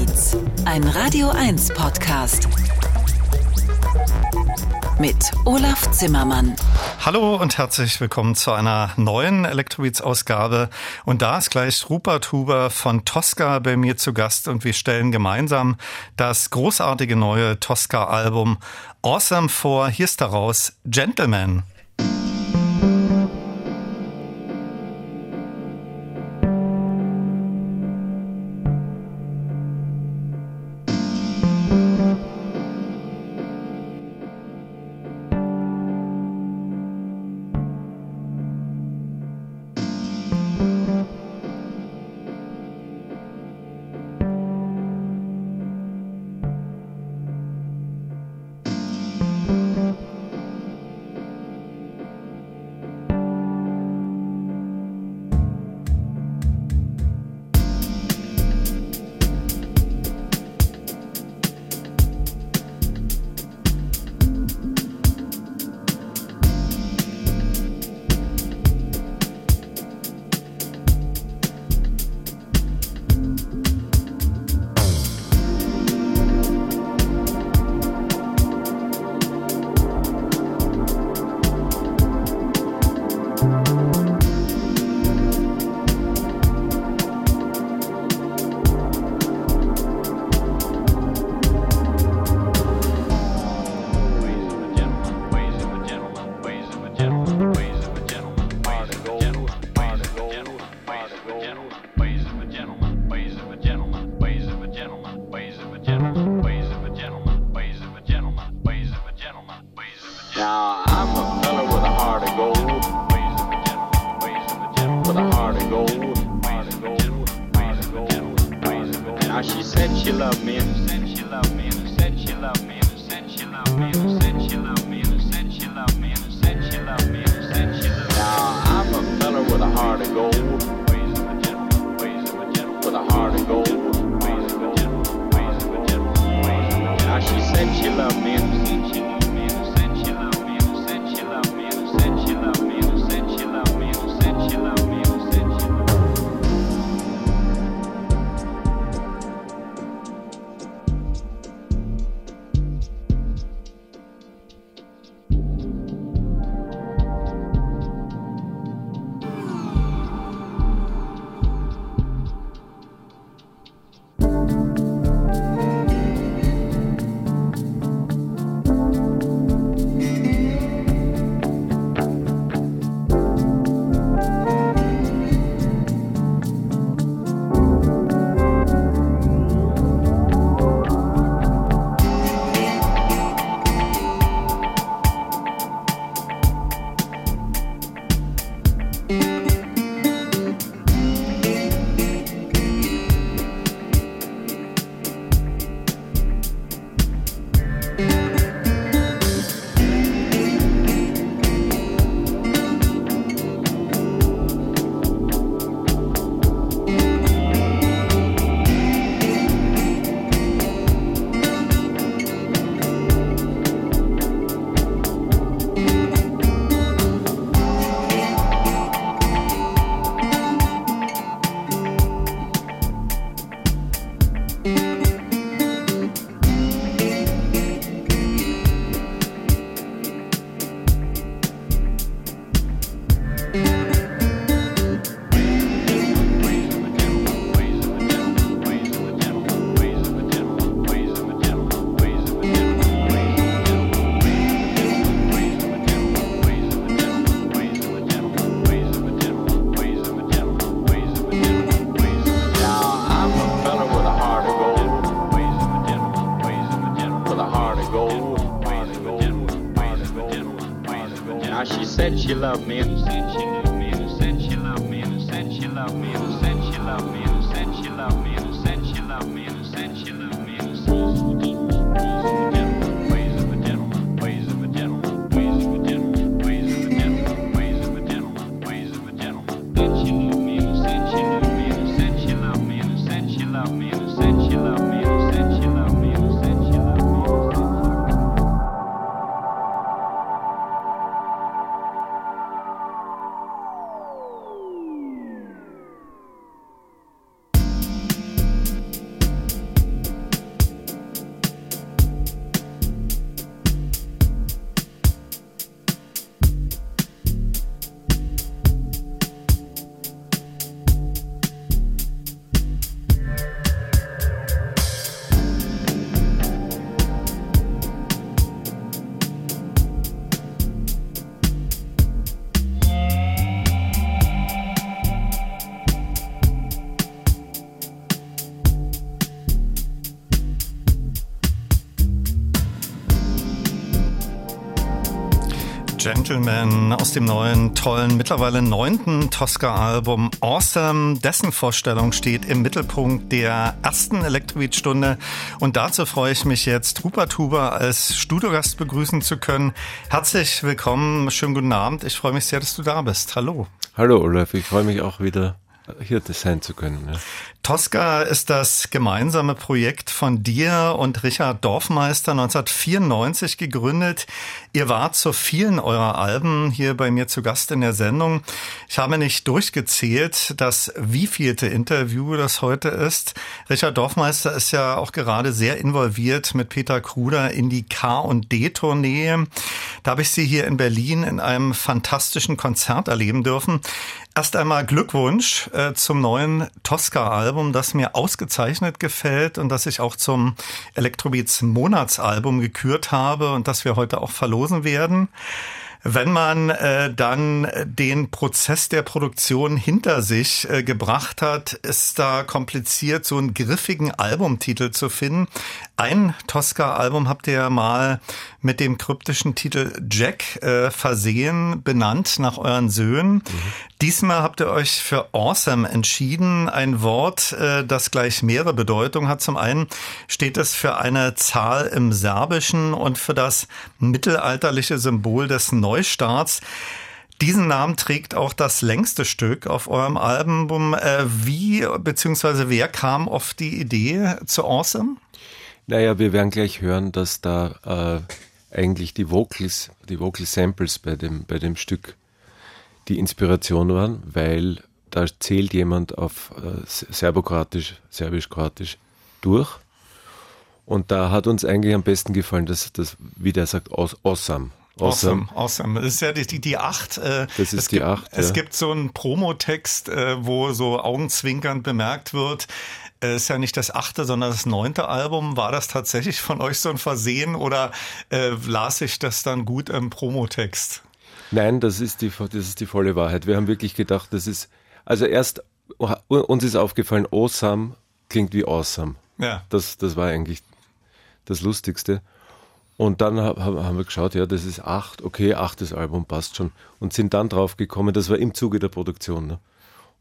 Beats, ein Radio 1 Podcast. Mit Olaf Zimmermann. Hallo und herzlich willkommen zu einer neuen Electrobeats-Ausgabe. Und da ist gleich Rupert Huber von Tosca bei mir zu Gast und wir stellen gemeinsam das großartige neue Tosca-Album Awesome vor. Hier ist daraus Gentleman. Gentleman aus dem neuen, tollen, mittlerweile neunten Tosca-Album Awesome. Dessen Vorstellung steht im Mittelpunkt der ersten Elektrobeat-Stunde. Und dazu freue ich mich jetzt, Rupert Huber als Studiogast begrüßen zu können. Herzlich willkommen, schönen guten Abend. Ich freue mich sehr, dass du da bist. Hallo. Hallo Olaf, ich freue mich auch wieder hier sein zu können. Ja. Tosca ist das gemeinsame Projekt von dir und Richard Dorfmeister 1994 gegründet. Ihr wart zu vielen eurer Alben hier bei mir zu Gast in der Sendung. Ich habe nicht durchgezählt, das wievielte Interview das heute ist. Richard Dorfmeister ist ja auch gerade sehr involviert mit Peter Kruder in die K&D-Tournee. Da habe ich sie hier in Berlin in einem fantastischen Konzert erleben dürfen. Erst einmal Glückwunsch äh, zum neuen Tosca-Album, das mir ausgezeichnet gefällt und das ich auch zum Electrobeats Monatsalbum gekürt habe und das wir heute auch verlosen werden. Wenn man äh, dann den Prozess der Produktion hinter sich äh, gebracht hat, ist da kompliziert, so einen griffigen Albumtitel zu finden. Ein Tosca-Album habt ihr mal mit dem kryptischen Titel Jack äh, versehen, benannt nach euren Söhnen. Mhm. Diesmal habt ihr euch für Awesome entschieden, ein Wort, äh, das gleich mehrere Bedeutungen hat. Zum einen steht es für eine Zahl im Serbischen und für das mittelalterliche Symbol des Neustarts. Diesen Namen trägt auch das längste Stück auf eurem Album. Äh, wie bzw. wer kam auf die Idee zu Awesome? Naja, wir werden gleich hören, dass da äh, eigentlich die Vocals, die Vocal Samples bei dem, bei dem Stück die Inspiration waren, weil da zählt jemand auf äh, Serbokroatisch, Serbisch-Kroatisch durch. Und da hat uns eigentlich am besten gefallen, dass das, wie der sagt, awesome. Awesome, awesome. Das ist ja die, die, die acht. Äh, das ist die gibt, acht. Ja. Es gibt so einen Promotext, äh, wo so augenzwinkernd bemerkt wird, ist ja nicht das achte, sondern das neunte Album. War das tatsächlich von euch so ein Versehen oder äh, las ich das dann gut im Promotext? Nein, das ist, die, das ist die volle Wahrheit. Wir haben wirklich gedacht, das ist, also erst, uns ist aufgefallen, awesome klingt wie awesome. Ja. Das, das war eigentlich das Lustigste. Und dann haben wir geschaut, ja, das ist acht, okay, achtes Album passt schon. Und sind dann drauf gekommen, das war im Zuge der Produktion. Ne?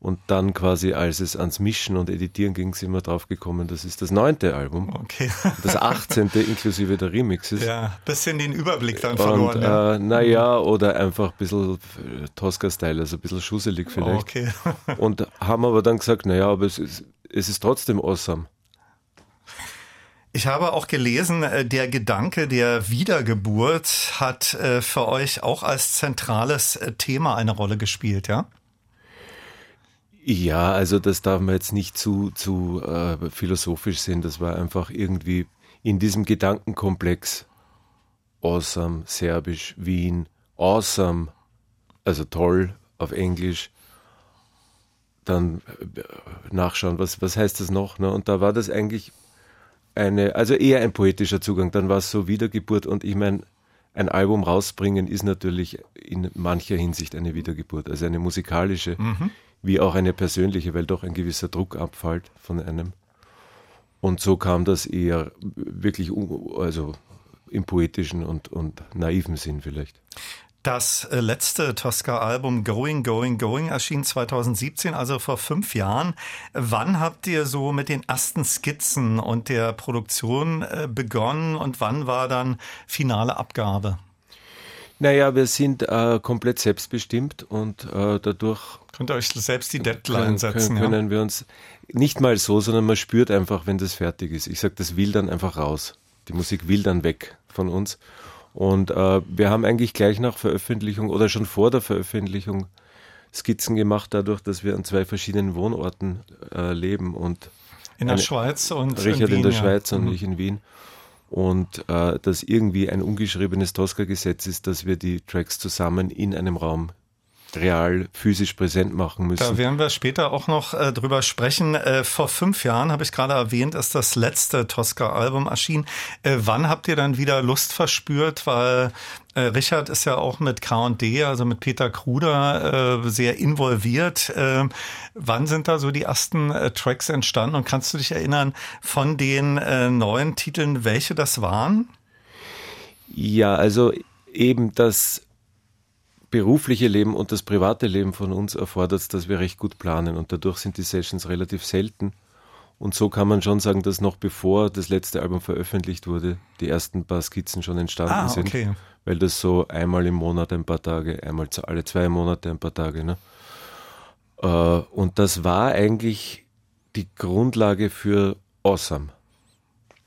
Und dann quasi, als es ans Mischen und Editieren ging, sind wir drauf gekommen, das ist das neunte Album. Okay. Das achtzehnte inklusive der Remixes. Ja, bisschen den Überblick dann verloren. Und, ja. äh, naja, oder einfach ein bisschen äh, Tosca-Style, also ein bisschen schusselig vielleicht. Okay. und haben aber dann gesagt, naja, aber es ist, es ist trotzdem awesome. Ich habe auch gelesen, äh, der Gedanke der Wiedergeburt hat äh, für euch auch als zentrales Thema eine Rolle gespielt, ja? Ja, also das darf man jetzt nicht zu, zu äh, philosophisch sehen. Das war einfach irgendwie in diesem Gedankenkomplex awesome, Serbisch, Wien, awesome, also toll auf Englisch. Dann äh, nachschauen, was, was heißt das noch? Ne? Und da war das eigentlich eine, also eher ein poetischer Zugang. Dann war es so Wiedergeburt und ich meine, ein Album rausbringen ist natürlich in mancher Hinsicht eine Wiedergeburt, also eine musikalische. Mhm wie auch eine persönliche, weil doch ein gewisser Druck abfällt von einem. Und so kam das eher wirklich also im poetischen und, und naiven Sinn vielleicht. Das äh, letzte Tosca-Album Going, Going, Going erschien 2017, also vor fünf Jahren. Wann habt ihr so mit den ersten Skizzen und der Produktion äh, begonnen und wann war dann finale Abgabe? Naja, wir sind äh, komplett selbstbestimmt und äh, dadurch. Könnt ihr euch selbst die Deadline können, setzen? Können, können wir uns nicht mal so, sondern man spürt einfach, wenn das fertig ist. Ich sage, das will dann einfach raus. Die Musik will dann weg von uns. Und äh, wir haben eigentlich gleich nach Veröffentlichung oder schon vor der Veröffentlichung Skizzen gemacht, dadurch, dass wir an zwei verschiedenen Wohnorten äh, leben und in der Schweiz und Richard in, Wien, in der Schweiz und mhm. ich in Wien und äh, dass irgendwie ein ungeschriebenes Tosca-Gesetz ist, dass wir die Tracks zusammen in einem Raum real physisch präsent machen müssen. Da werden wir später auch noch äh, drüber sprechen. Äh, vor fünf Jahren, habe ich gerade erwähnt, ist das letzte Tosca-Album erschienen. Äh, wann habt ihr dann wieder Lust verspürt? Weil äh, Richard ist ja auch mit K&D, also mit Peter Kruder, äh, sehr involviert. Äh, wann sind da so die ersten Tracks entstanden? Und kannst du dich erinnern von den neuen Titeln, welche das waren? Ja, also eben das berufliche Leben und das private Leben von uns erfordert, dass wir recht gut planen und dadurch sind die Sessions relativ selten. Und so kann man schon sagen, dass noch bevor das letzte Album veröffentlicht wurde, die ersten paar Skizzen schon entstanden ah, sind. Okay. Weil das so einmal im Monat ein paar Tage, einmal alle zwei Monate ein paar Tage. Ne? Äh, und das war eigentlich die Grundlage für Awesome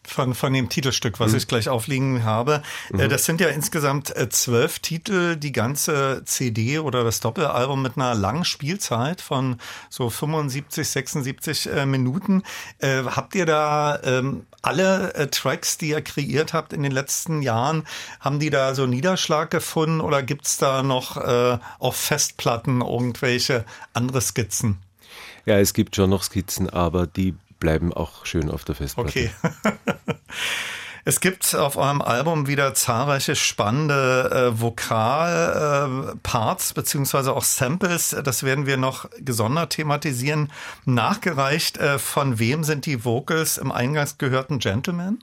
von, von dem Titelstück, was mhm. ich gleich aufliegen habe. Äh, mhm. Das sind ja insgesamt äh, zwölf Titel, die ganze CD oder das Doppelalbum mit einer langen Spielzeit von so 75, 76 äh, Minuten. Habt ihr da ähm, alle Tracks, die ihr kreiert habt in den letzten Jahren, haben die da so Niederschlag gefunden oder gibt's da noch äh, auf Festplatten irgendwelche andere Skizzen? Ja, es gibt schon noch Skizzen, aber die bleiben auch schön auf der Festplatte. Okay. Es gibt auf eurem Album wieder zahlreiche spannende äh, Vokalparts äh, beziehungsweise auch Samples. Das werden wir noch gesondert thematisieren. Nachgereicht, äh, von wem sind die Vocals im eingangs gehörten Gentleman?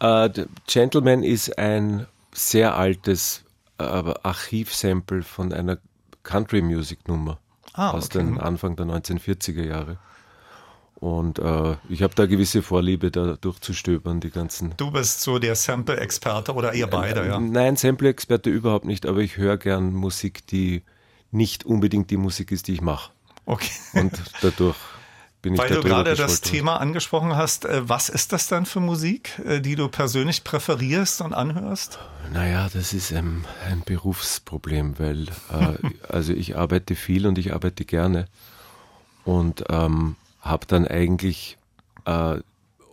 Uh, Gentleman ist ein sehr altes äh, Archivsample von einer Country Music Nummer ah, aus okay. den Anfang der 1940er Jahre. Und äh, ich habe da gewisse Vorliebe, da durchzustöbern, die ganzen. Du bist so der Sample-Experte oder ihr beide, ja? Nein, Sample-Experte überhaupt nicht, aber ich höre gern Musik, die nicht unbedingt die Musik ist, die ich mache. Okay. Und dadurch bin ich Weil du gerade das Thema angesprochen hast, äh, was ist das dann für Musik, äh, die du persönlich präferierst und anhörst? Naja, das ist ein, ein Berufsproblem, weil äh, also ich arbeite viel und ich arbeite gerne. Und ähm, habe dann eigentlich äh,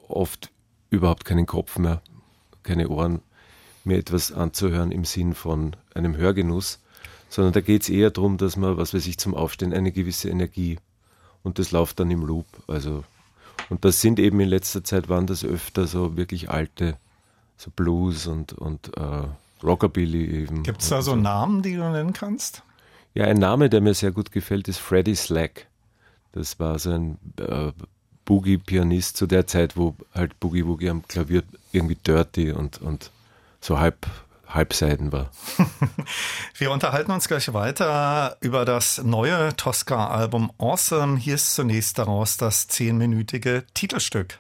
oft überhaupt keinen Kopf mehr, keine Ohren, mir etwas anzuhören im Sinn von einem Hörgenuss, sondern da geht es eher darum, dass man, was weiß ich, zum Aufstehen eine gewisse Energie und das läuft dann im Loop. Also und das sind eben in letzter Zeit waren das öfter so wirklich alte, so Blues und, und äh, Rockabilly eben. Gibt es da so, so Namen, die du nennen kannst? Ja, ein Name, der mir sehr gut gefällt, ist Freddie Slack. Das war so ein äh, Boogie-Pianist zu der Zeit, wo halt Boogie Woogie am Klavier irgendwie dirty und, und so halb Halbseiten war. Wir unterhalten uns gleich weiter über das neue Tosca-Album Awesome. Hier ist zunächst daraus das zehnminütige Titelstück.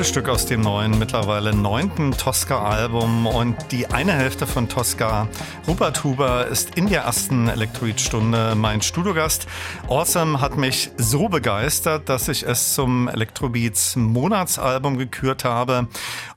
Titelstück aus dem neuen, mittlerweile neunten Tosca-Album. Und die eine Hälfte von Tosca, Rupert Huber, ist in der ersten Elektrobeat-Stunde mein Studiogast. Awesome hat mich so begeistert, dass ich es zum Elektrobeats Monatsalbum gekürt habe.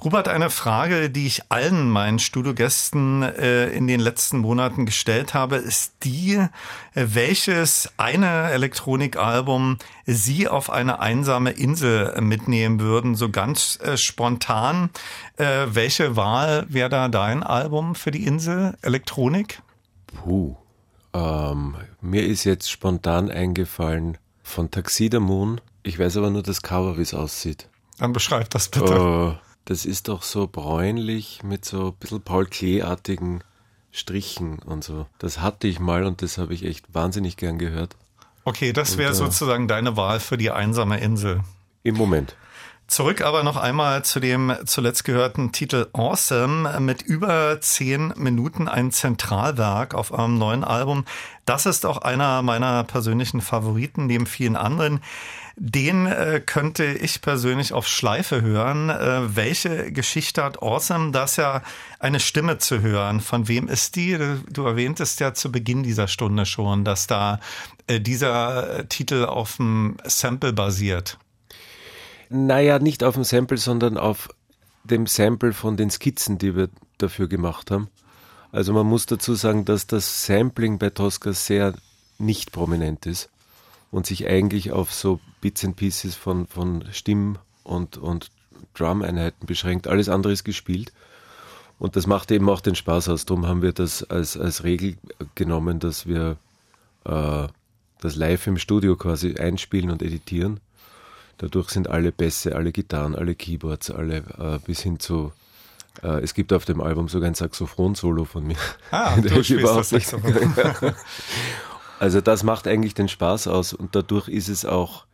Rupert, eine Frage, die ich allen meinen Studiogästen äh, in den letzten Monaten gestellt habe, ist die, äh, welches eine Elektronikalbum Sie auf eine einsame Insel mitnehmen würden, so ganz äh, spontan. Äh, welche Wahl wäre da dein Album für die Insel? Elektronik? Puh. Ähm, mir ist jetzt spontan eingefallen von Taxi the Moon. Ich weiß aber nur das Cover, wie es aussieht. Dann beschreib das bitte. Das ist doch so bräunlich mit so ein bisschen Paul Klee-artigen Strichen und so. Das hatte ich mal und das habe ich echt wahnsinnig gern gehört. Okay, das wäre äh, sozusagen deine Wahl für die einsame Insel. Im Moment. Zurück aber noch einmal zu dem zuletzt gehörten Titel Awesome mit über zehn Minuten ein Zentralwerk auf einem neuen Album. Das ist auch einer meiner persönlichen Favoriten neben vielen anderen. Den äh, könnte ich persönlich auf Schleife hören. Äh, welche Geschichte hat Awesome? Da ist ja eine Stimme zu hören. Von wem ist die? Du erwähntest ja zu Beginn dieser Stunde schon, dass da äh, dieser Titel auf dem Sample basiert. Naja, nicht auf dem Sample, sondern auf dem Sample von den Skizzen, die wir dafür gemacht haben. Also man muss dazu sagen, dass das Sampling bei Tosca sehr nicht prominent ist und sich eigentlich auf so Bits and Pieces von, von Stimm- und, und Drum-Einheiten beschränkt. Alles andere ist gespielt. Und das macht eben auch den Spaß aus. Darum haben wir das als, als Regel genommen, dass wir äh, das live im Studio quasi einspielen und editieren. Dadurch sind alle Bässe, alle Gitarren, alle Keyboards, alle äh, bis hin zu äh, es gibt auf dem Album sogar ein Saxophon-Solo von mir. Ah, du spielst das Saxophon. Also das macht eigentlich den Spaß aus und dadurch ist es auch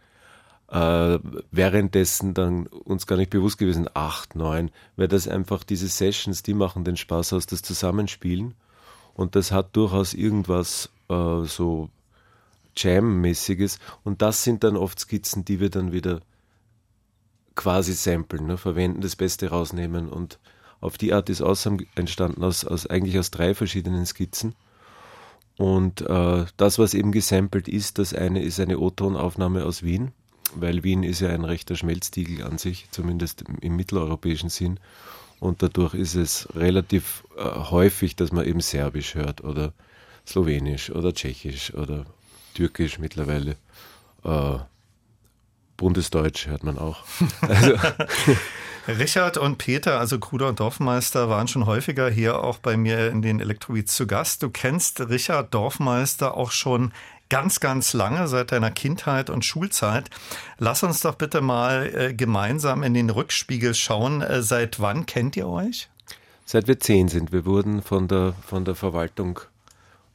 äh, währenddessen dann uns gar nicht bewusst gewesen, acht, neun, weil das einfach diese Sessions, die machen den Spaß aus, das Zusammenspielen. Und das hat durchaus irgendwas äh, so Jam-mäßiges. Und das sind dann oft Skizzen, die wir dann wieder quasi samplen, ne, verwenden, das Beste rausnehmen und auf die Art ist Awesome entstanden, aus, aus, eigentlich aus drei verschiedenen Skizzen. Und äh, das, was eben gesampelt ist, das eine ist eine O-Ton-Aufnahme aus Wien, weil Wien ist ja ein rechter Schmelztiegel an sich, zumindest im mitteleuropäischen Sinn. Und dadurch ist es relativ äh, häufig, dass man eben Serbisch hört oder Slowenisch oder Tschechisch oder Türkisch mittlerweile. Äh, Bundesdeutsch hört man auch. Also, Richard und Peter, also Kruder und Dorfmeister, waren schon häufiger hier auch bei mir in den Elektrobeats zu Gast. Du kennst Richard Dorfmeister auch schon ganz, ganz lange, seit deiner Kindheit und Schulzeit. Lass uns doch bitte mal äh, gemeinsam in den Rückspiegel schauen. Äh, seit wann kennt ihr euch? Seit wir zehn sind. Wir wurden von der, von der Verwaltung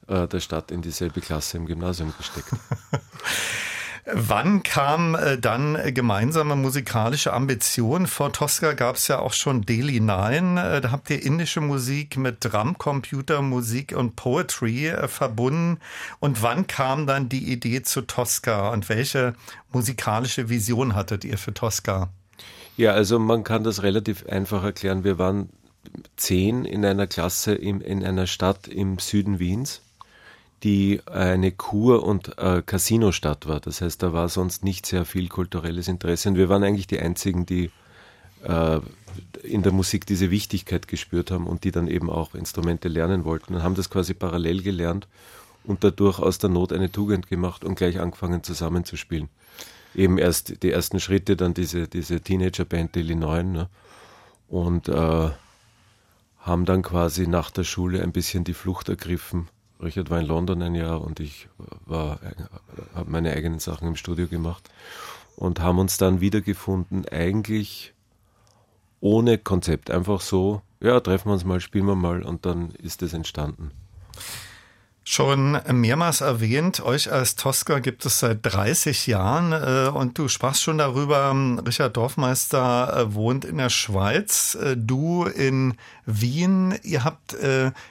äh, der Stadt in dieselbe Klasse im Gymnasium gesteckt. Wann kam äh, dann gemeinsame musikalische Ambitionen? Vor Tosca gab es ja auch schon Daily Nine. Äh, da habt ihr indische Musik mit Drumcomputer, Musik und Poetry äh, verbunden. Und wann kam dann die Idee zu Tosca und welche musikalische Vision hattet ihr für Tosca? Ja, also man kann das relativ einfach erklären. Wir waren zehn in einer Klasse in, in einer Stadt im Süden Wiens die eine Kur- und äh, Casino-Stadt war. Das heißt, da war sonst nicht sehr viel kulturelles Interesse. Und wir waren eigentlich die Einzigen, die äh, in der Musik diese Wichtigkeit gespürt haben und die dann eben auch Instrumente lernen wollten und haben das quasi parallel gelernt und dadurch aus der Not eine Tugend gemacht und gleich angefangen zusammenzuspielen. Eben erst die ersten Schritte, dann diese, diese Teenager-Band Illinois ne? und äh, haben dann quasi nach der Schule ein bisschen die Flucht ergriffen Richard war in London ein Jahr und ich habe meine eigenen Sachen im Studio gemacht und haben uns dann wiedergefunden, eigentlich ohne Konzept, einfach so, ja, treffen wir uns mal, spielen wir mal und dann ist es entstanden. Schon mehrmals erwähnt, euch als Tosca gibt es seit 30 Jahren äh, und du sprachst schon darüber, ähm, Richard Dorfmeister äh, wohnt in der Schweiz, äh, du in Wien, ihr habt,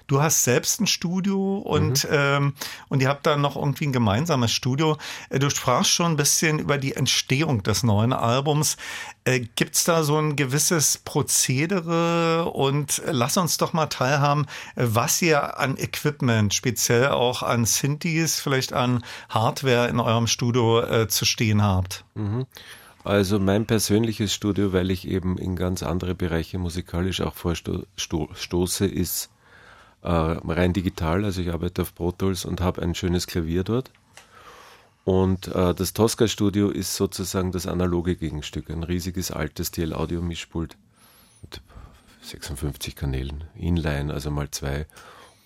du hast selbst ein Studio und, mhm. Ähm, und ihr habt da noch irgendwie ein gemeinsames Studio. Du sprachst schon ein bisschen über die Entstehung des neuen Albums. Äh, Gibt es da so ein gewisses Prozedere und lass uns doch mal teilhaben, was ihr an Equipment, speziell auch an Synthes, vielleicht an Hardware in eurem Studio äh, zu stehen habt? Mhm. Also mein persönliches Studio, weil ich eben in ganz andere Bereiche musikalisch auch vorstoße, ist äh, rein digital. Also ich arbeite auf Pro Tools und habe ein schönes Klavier dort. Und äh, das Tosca Studio ist sozusagen das analoge Gegenstück, ein riesiges altes DL-Audio-Mischpult mit 56 Kanälen, Inline, also mal zwei,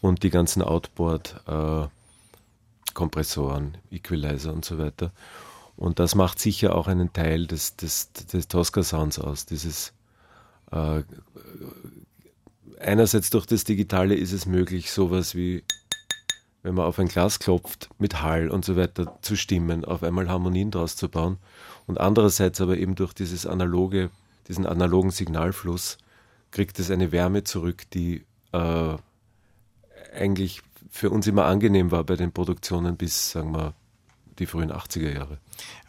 und die ganzen Outboard, äh, Equalizer und so weiter. Und das macht sicher auch einen Teil des, des, des Tosca-Sounds aus. Dieses äh, einerseits durch das Digitale ist es möglich, sowas wie wenn man auf ein Glas klopft, mit Hall und so weiter zu stimmen, auf einmal Harmonien draus zu bauen. Und andererseits aber eben durch dieses analoge, diesen analogen Signalfluss kriegt es eine Wärme zurück, die äh, eigentlich für uns immer angenehm war bei den Produktionen bis, sagen wir, die frühen 80er Jahre.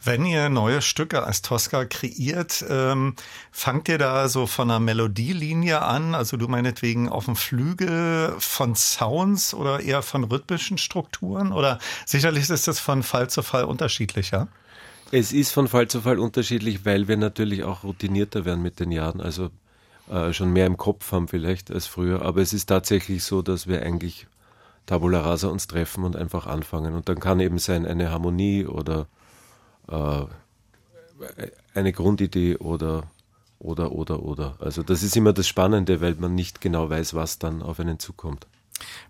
Wenn ihr neue Stücke als Tosca kreiert, ähm, fangt ihr da so von einer Melodielinie an? Also du meinetwegen auf dem Flügel von Sounds oder eher von rhythmischen Strukturen? Oder sicherlich ist das von Fall zu Fall unterschiedlicher? Es ist von Fall zu Fall unterschiedlich, weil wir natürlich auch routinierter werden mit den Jahren. Also äh, schon mehr im Kopf haben vielleicht als früher. Aber es ist tatsächlich so, dass wir eigentlich Tabula Rasa uns treffen und einfach anfangen. Und dann kann eben sein eine Harmonie oder äh, eine Grundidee oder oder oder oder. Also das ist immer das Spannende, weil man nicht genau weiß, was dann auf einen zukommt.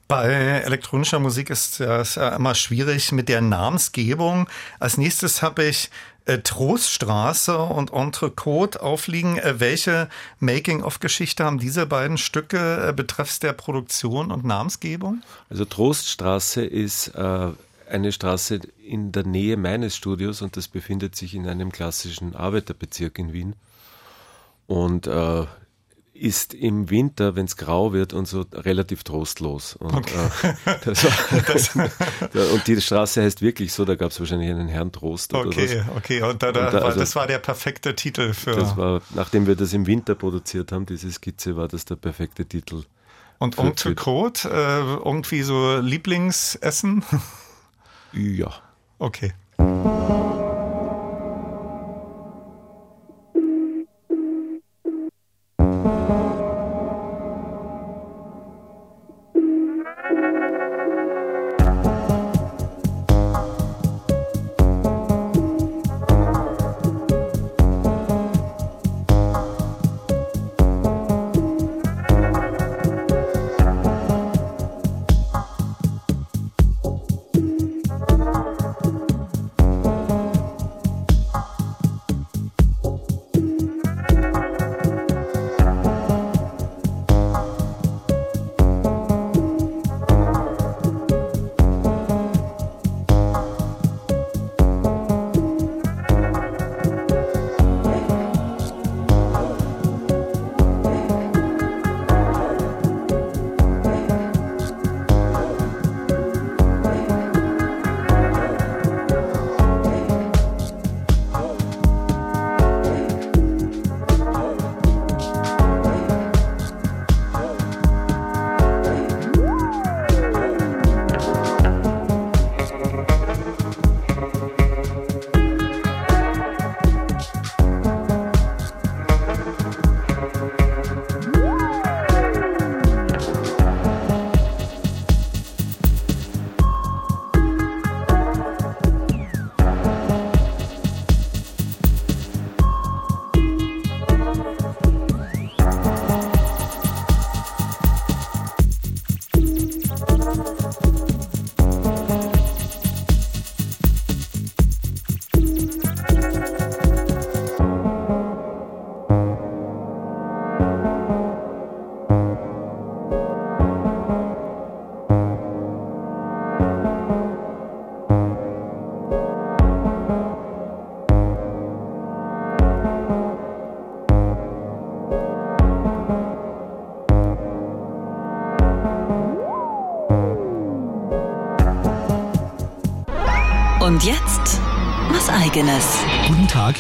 Bei elektronischer Musik ist es ja immer schwierig mit der Namensgebung. Als nächstes habe ich äh, Troststraße und Entrecote aufliegen. Äh, welche Making-of-Geschichte haben diese beiden Stücke äh, betreffs der Produktion und Namensgebung? Also Troststraße ist äh, eine Straße in der Nähe meines Studios und das befindet sich in einem klassischen Arbeiterbezirk in Wien. Und ist im Winter, wenn es grau wird und so, relativ trostlos. Und, okay. äh, das war, das, und die Straße heißt wirklich so, da gab es wahrscheinlich einen Herrn Trost. Oder okay, was. okay. Und, da, da, und da, also, das war der perfekte Titel für. Das war, nachdem wir das im Winter produziert haben, diese Skizze, war das der perfekte Titel. Und Onkel Code, äh, irgendwie so Lieblingsessen? Ja. Okay.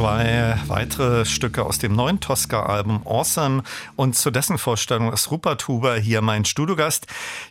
Zwei weitere Stücke aus dem neuen Tosca-Album Awesome und zu dessen Vorstellung ist Rupert Huber hier mein Studiogast.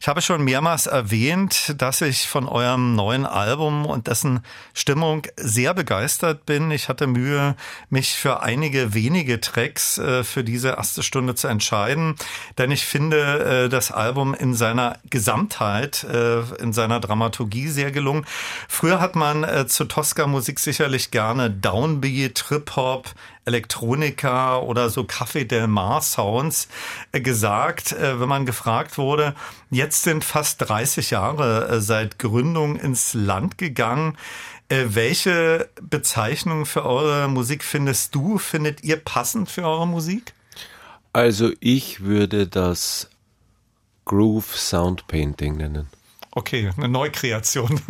Ich habe schon mehrmals erwähnt, dass ich von eurem neuen Album und dessen Stimmung sehr begeistert bin. Ich hatte Mühe, mich für einige wenige Tracks äh, für diese erste Stunde zu entscheiden, denn ich finde äh, das Album in seiner Gesamtheit, äh, in seiner Dramaturgie sehr gelungen. Früher hat man zu Tosca-Musik sicherlich gerne Downbeat, Trip-Hop, Elektronika oder so Café Del Mar Sounds äh, gesagt, äh, wenn man gefragt wurde, jetzt sind fast 30 Jahre äh, seit Gründung ins Land gegangen. Welche Bezeichnung für eure Musik findest du, findet ihr passend für eure Musik? Also ich würde das Groove Sound Painting nennen. Okay, eine Neukreation.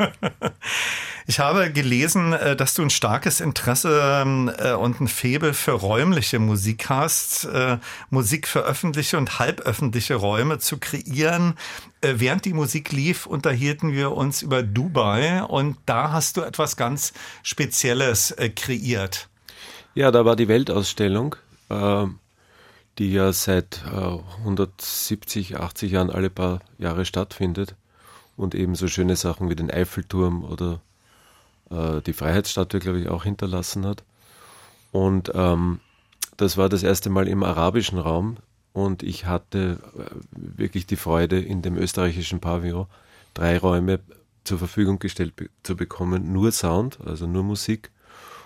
Ich habe gelesen, äh, dass du ein starkes Interesse ähm, äh, und ein Febel für räumliche Musik hast, äh, Musik für öffentliche und halböffentliche Räume zu kreieren. Während die Musik lief, unterhielten wir uns über Dubai und da hast du etwas ganz Spezielles kreiert. Ja, da war die Weltausstellung, die ja seit 170, 80 Jahren alle paar Jahre stattfindet und eben so schöne Sachen wie den Eiffelturm oder äh, die Freiheitsstatue, glaube ich, auch hinterlassen hat. Und ähm, das war das erste Mal im arabischen Raum. Und ich hatte äh, wirklich die Freude, in dem österreichischen Pavillon drei Räume zur Verfügung gestellt be zu bekommen, nur Sound, also nur Musik.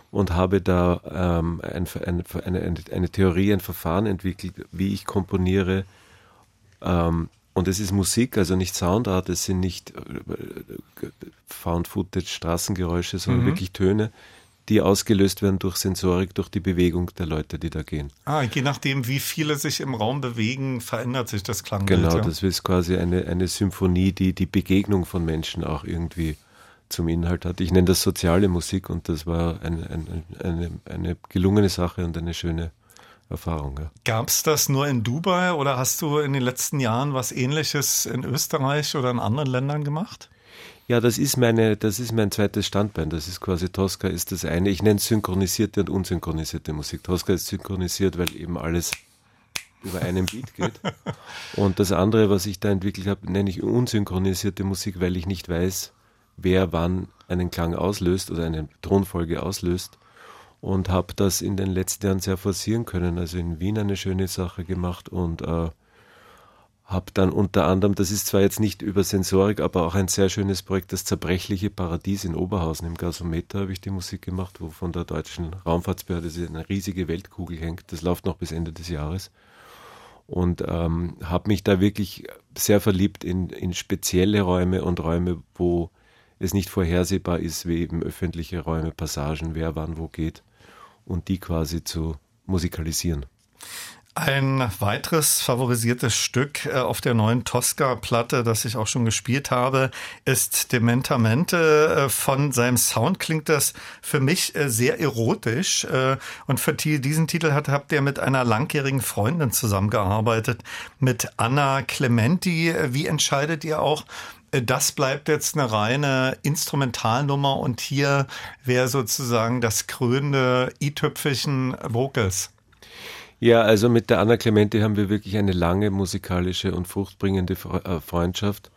Und habe da ähm, ein, ein, eine, eine, Theorie, ein Verfahren entwickelt, wie ich komponiere, ähm, und es ist Musik, also nicht Soundart, es sind nicht äh, Found-Footage, Straßengeräusche, sondern mhm. wirklich Töne, die ausgelöst werden durch Sensorik, durch die Bewegung der Leute, die da gehen. Ah, je nachdem, wie viele sich im Raum bewegen, verändert sich das Klangbild. Genau, ja. das ist quasi eine, eine Symphonie, die die Begegnung von Menschen auch irgendwie zum Inhalt hat. Ich nenne das soziale Musik und das war eine, eine, eine, eine gelungene Sache und eine schöne Erfahrung. Ja. Gab es das nur in Dubai oder hast du in den letzten Jahren was Ähnliches in Österreich oder in anderen Ländern gemacht? Ja, das ist meine, das ist mein zweites Standbein. Das ist quasi Tosca ist das eine. Ich nenne es synchronisierte und unsynchronisierte Musik. Tosca ist synchronisiert, weil eben alles über einen Beat geht. Und das andere, was ich da entwickelt habe, nenne ich unsynchronisierte Musik, weil ich nicht weiß, wer wann einen Klang auslöst oder eine Tonfolge auslöst und habe das in den letzten Jahren sehr forcieren können. Also in Wien eine schöne Sache gemacht und äh, habe dann unter anderem, das ist zwar jetzt nicht über Sensorik, aber auch ein sehr schönes Projekt, das zerbrechliche Paradies in Oberhausen im Gasometer habe ich die Musik gemacht, wo von der deutschen Raumfahrtsbehörde eine riesige Weltkugel hängt. Das läuft noch bis Ende des Jahres und ähm, habe mich da wirklich sehr verliebt in, in spezielle Räume und Räume, wo es nicht vorhersehbar ist, wie eben öffentliche Räume, Passagen, wer wann wo geht und die quasi zu musikalisieren. Ein weiteres favorisiertes Stück äh, auf der neuen Tosca-Platte, das ich auch schon gespielt habe, ist Dementamente. Äh, von seinem Sound klingt das für mich äh, sehr erotisch. Und für diesen Titel habt ihr mit einer langjährigen Freundin zusammengearbeitet, mit Anna Clementi. Wie entscheidet ihr auch, das bleibt jetzt eine reine Instrumentalnummer und hier wäre sozusagen das krönende i-Tüpfelchen Vocals. Ja, also mit der Anna Clemente haben wir wirklich eine lange musikalische und fruchtbringende äh, Freundschaft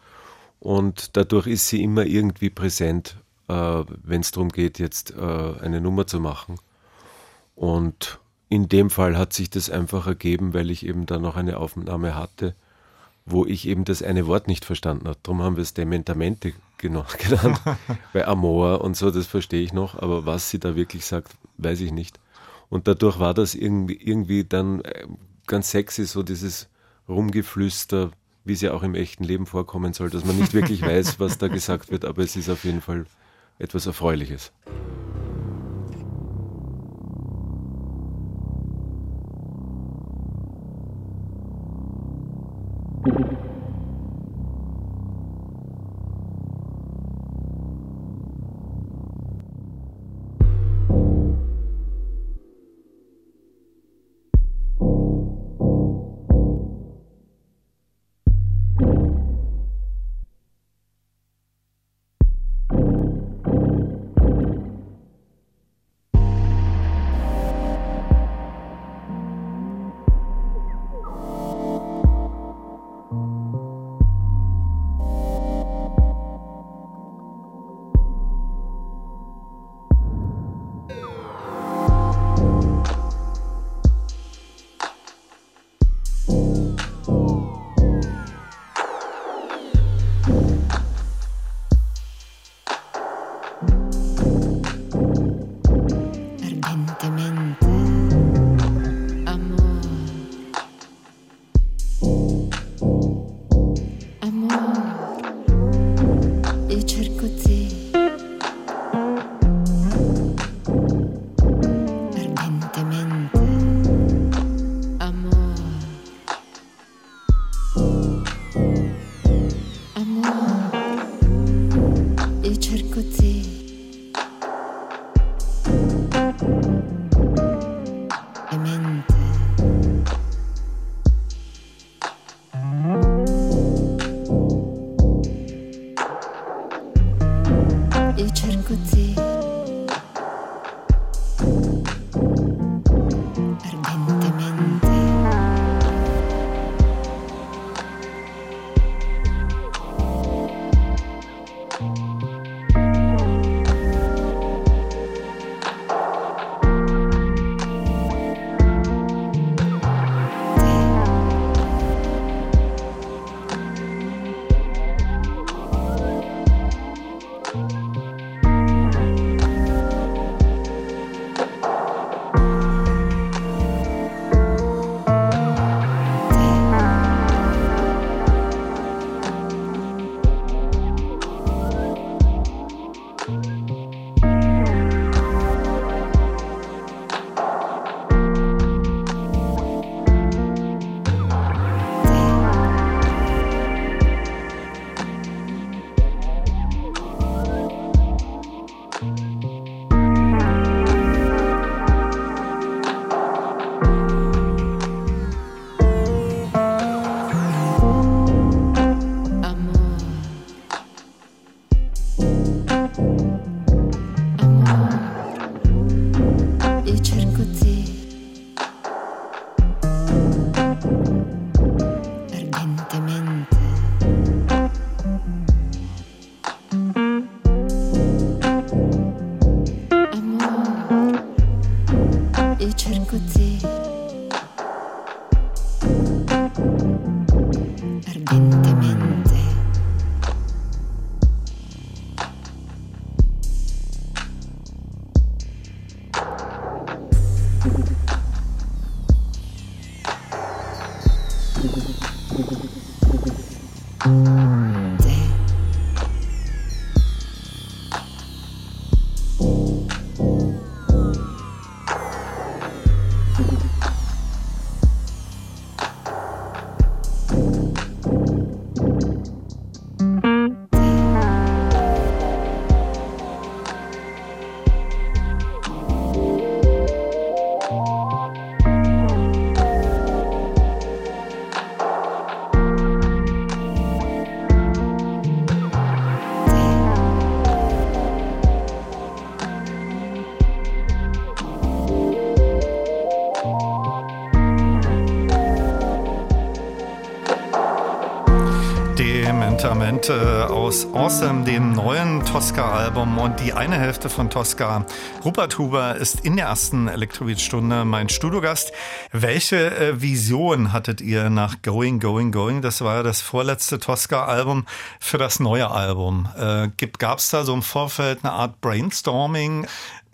und dadurch ist sie immer irgendwie präsent, äh, wenn es darum geht, jetzt äh, eine Nummer zu machen. Und in dem Fall hat sich das einfach ergeben, weil ich eben da noch eine Aufnahme hatte wo ich eben das eine Wort nicht verstanden habe. Darum haben wir es Dementamente genannt, weil Amor und so, das verstehe ich noch, aber was sie da wirklich sagt, weiß ich nicht. Und dadurch war das irgendwie, irgendwie dann äh, ganz sexy, so dieses Rumgeflüster, wie es ja auch im echten Leben vorkommen soll, dass man nicht wirklich weiß, was da gesagt wird, aber es ist auf jeden Fall etwas Erfreuliches. Dementamente aus Awesome, dem neuen Tosca-Album. Und die eine Hälfte von Tosca, Rupert Huber, ist in der ersten Elektrobeat-Stunde mein Studiogast. Welche äh, Vision hattet ihr nach Going, Going, Going? Das war ja das vorletzte Tosca-Album für das neue Album. Äh, Gab es da so im Vorfeld eine Art Brainstorming?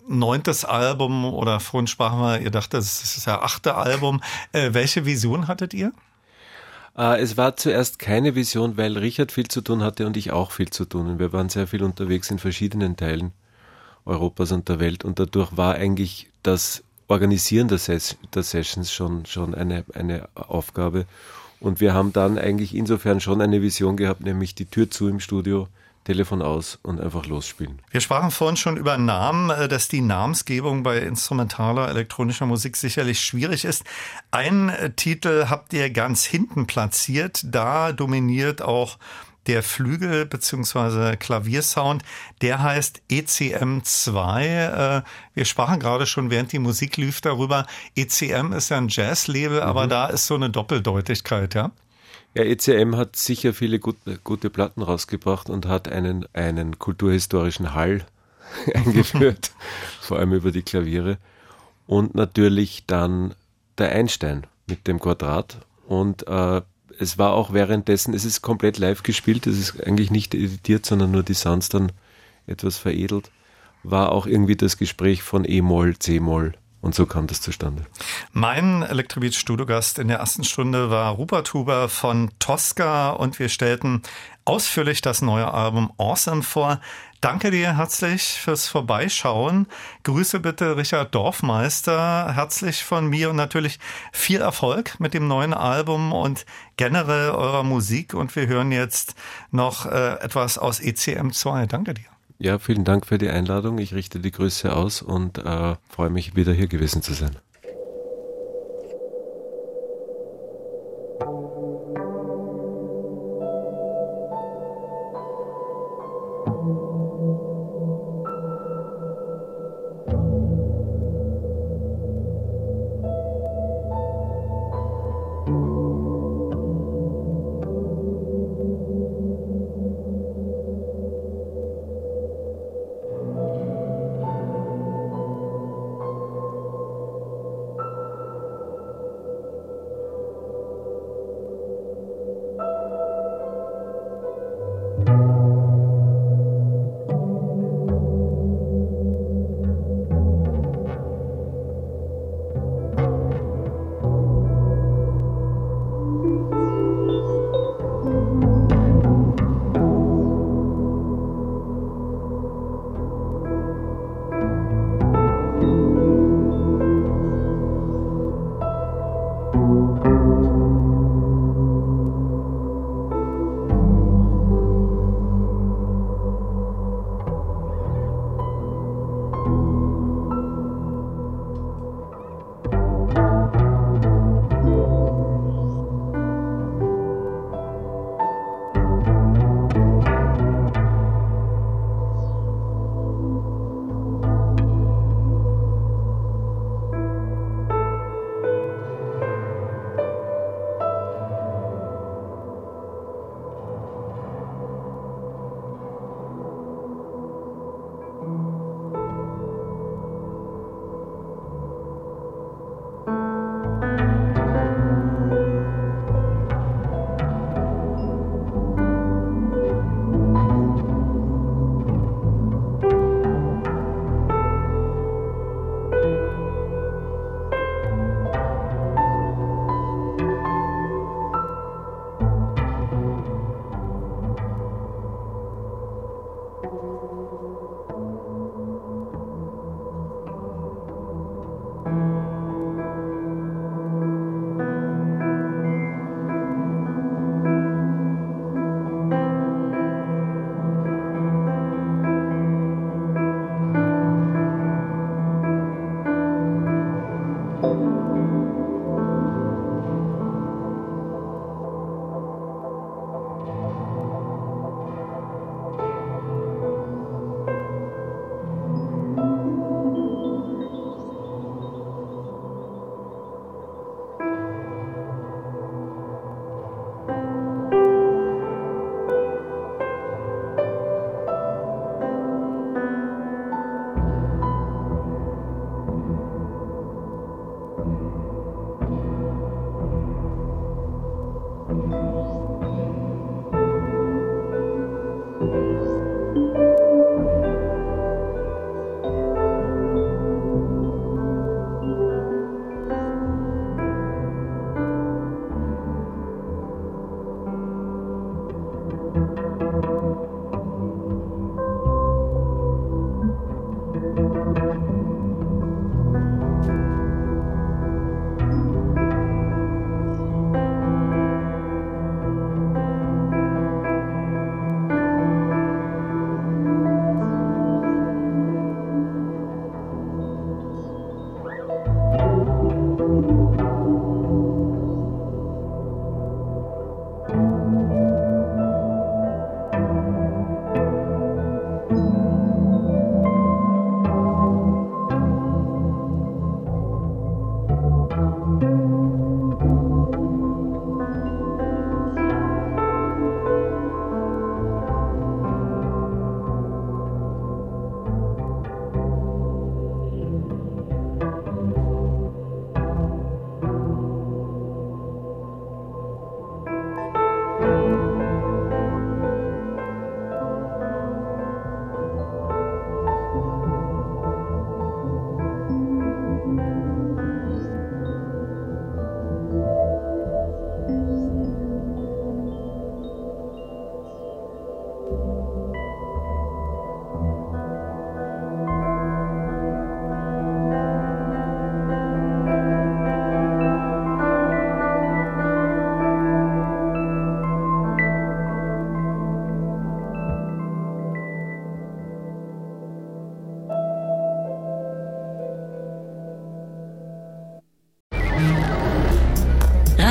neuntes Album oder vorhin sprachen wir, ihr dachtet, das ist ja achte Album. Äh, welche Vision hattet ihr? Äh, es war zuerst keine Vision, weil Richard viel zu tun hatte und ich auch viel zu tun. Und wir waren sehr viel unterwegs in verschiedenen Teilen Europas und der Welt. Und dadurch war eigentlich das Organisieren der, Ses der Sessions schon, schon eine, eine Aufgabe. Und wir haben dann eigentlich insofern schon eine Vision gehabt, nämlich die Tür zu im Studio, Telefon aus und einfach losspielen. Wir sprachen vorhin schon über Namen, äh, dass die Namensgebung bei instrumentaler elektronischer Musik sicherlich schwierig ist. Einen äh, Titel habt ihr ganz hinten platziert. Da dominiert auch der Flügel bzw. Klaviersound, der heißt ECM2. Äh, wir sprachen gerade schon, während die Musik lief, darüber. ECM ist ja ein Jazz-Label, mhm. aber da ist so eine Doppeldeutigkeit, ja? Ja, ECM hat sicher viele gut, gute Platten rausgebracht und hat einen, einen kulturhistorischen Hall eingeführt, vor allem über die Klaviere. Und natürlich dann der Einstein mit dem Quadrat. Und äh, es war auch währenddessen, es ist komplett live gespielt, es ist eigentlich nicht editiert, sondern nur die Sounds dann etwas veredelt. War auch irgendwie das Gespräch von E-Moll, C-Moll und so kam das zustande. Mein Elektrobeat Studiogast in der ersten Stunde war Rupert Huber von Tosca und wir stellten ausführlich das neue Album Awesome vor. Danke dir herzlich fürs Vorbeischauen. Grüße bitte Richard Dorfmeister. Herzlich von mir und natürlich viel Erfolg mit dem neuen Album und generell eurer Musik. Und wir hören jetzt noch äh, etwas aus ECM2. Danke dir. Ja, vielen Dank für die Einladung. Ich richte die Grüße aus und äh, freue mich, wieder hier gewesen zu sein.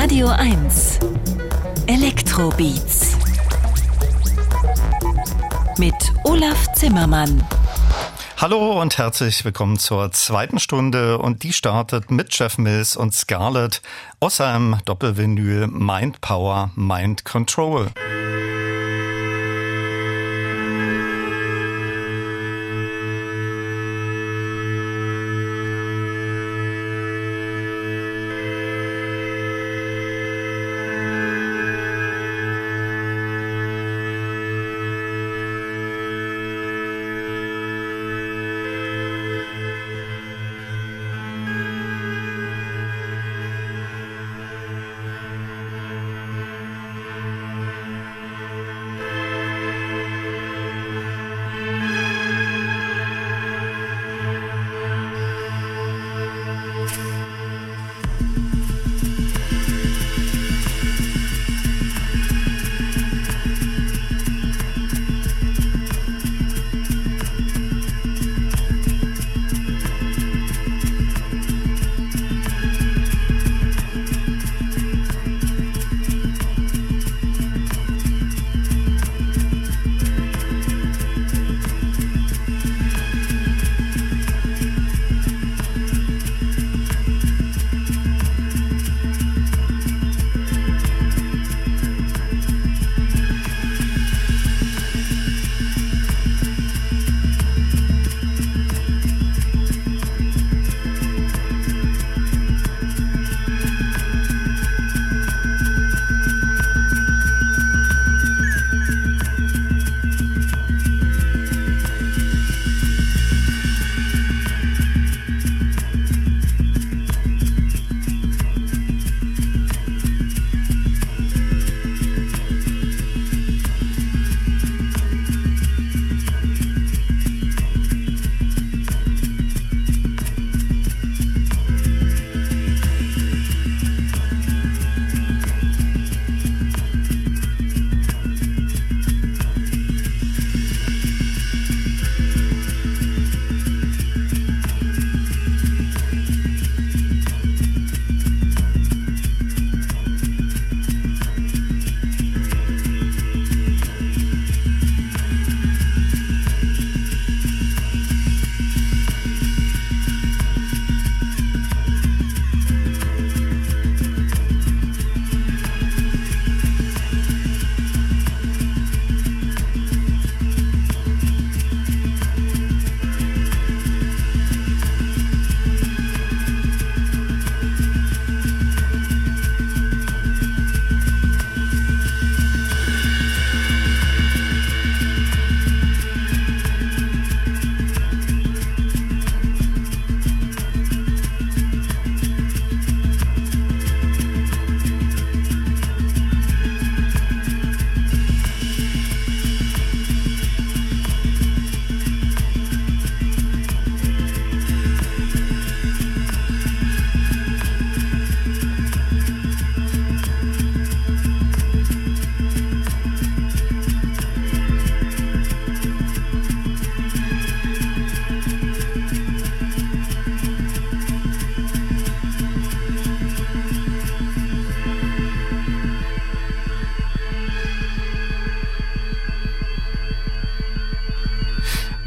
Radio 1 Elektrobeats mit Olaf Zimmermann. Hallo und herzlich willkommen zur zweiten Stunde und die startet mit Jeff Mills und Scarlett aus seinem Doppelvinyl Mind Power, Mind Control.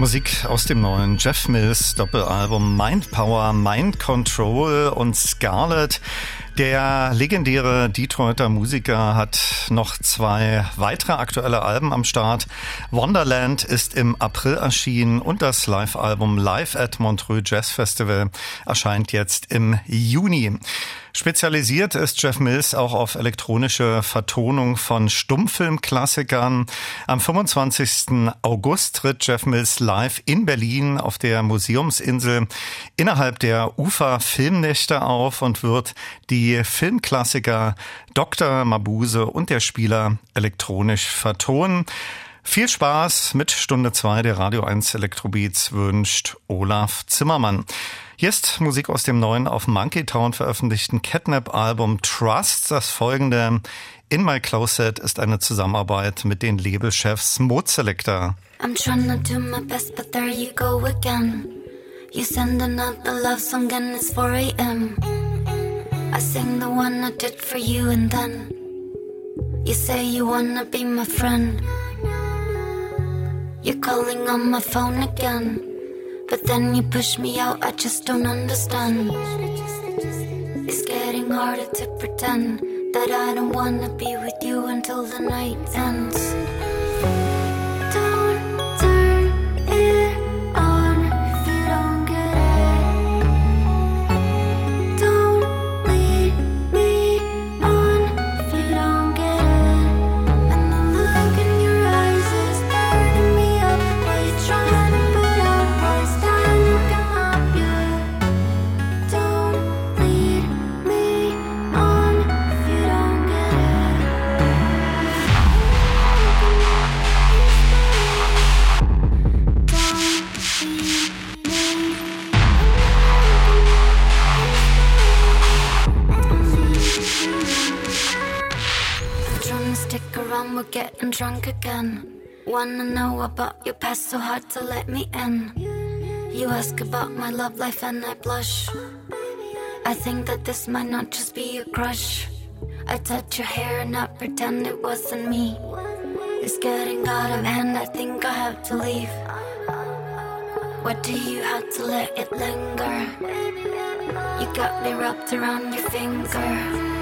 Musik aus dem neuen Jeff Mills Doppelalbum Mind Power, Mind Control und Scarlet. Der legendäre Detroiter Musiker hat noch zwei weitere aktuelle Alben am Start. Wonderland ist im April erschienen und das Live-Album Live at Montreux Jazz Festival erscheint jetzt im Juni. Spezialisiert ist Jeff Mills auch auf elektronische Vertonung von Stummfilmklassikern. Am 25. August tritt Jeff Mills live in Berlin auf der Museumsinsel innerhalb der UFA Filmnächte auf und wird die Filmklassiker Dr. Mabuse und der Spieler elektronisch vertonen. Viel Spaß mit Stunde 2 der Radio 1 Elektrobeats wünscht Olaf Zimmermann. Hier ist Musik aus dem neuen auf Monkey Town veröffentlichten Catnap-Album Trust. Das folgende In My Closet ist eine Zusammenarbeit mit den Labelchefs Mode Selector. I'm trying to do my best, but there you go again. You send another love song and it's 4 a.m. I sing the one I did for you and then you say you wanna be my friend. You're calling on my phone again. But then you push me out, I just don't understand. It's getting harder to pretend that I don't wanna be with you until the night ends. Getting drunk again. Wanna know about your past, so hard to let me in. You ask about my love life, and I blush. I think that this might not just be a crush. I touch your hair and not pretend it wasn't me. It's getting out of hand, I think I have to leave. What do you have to let it linger? You got me wrapped around your finger.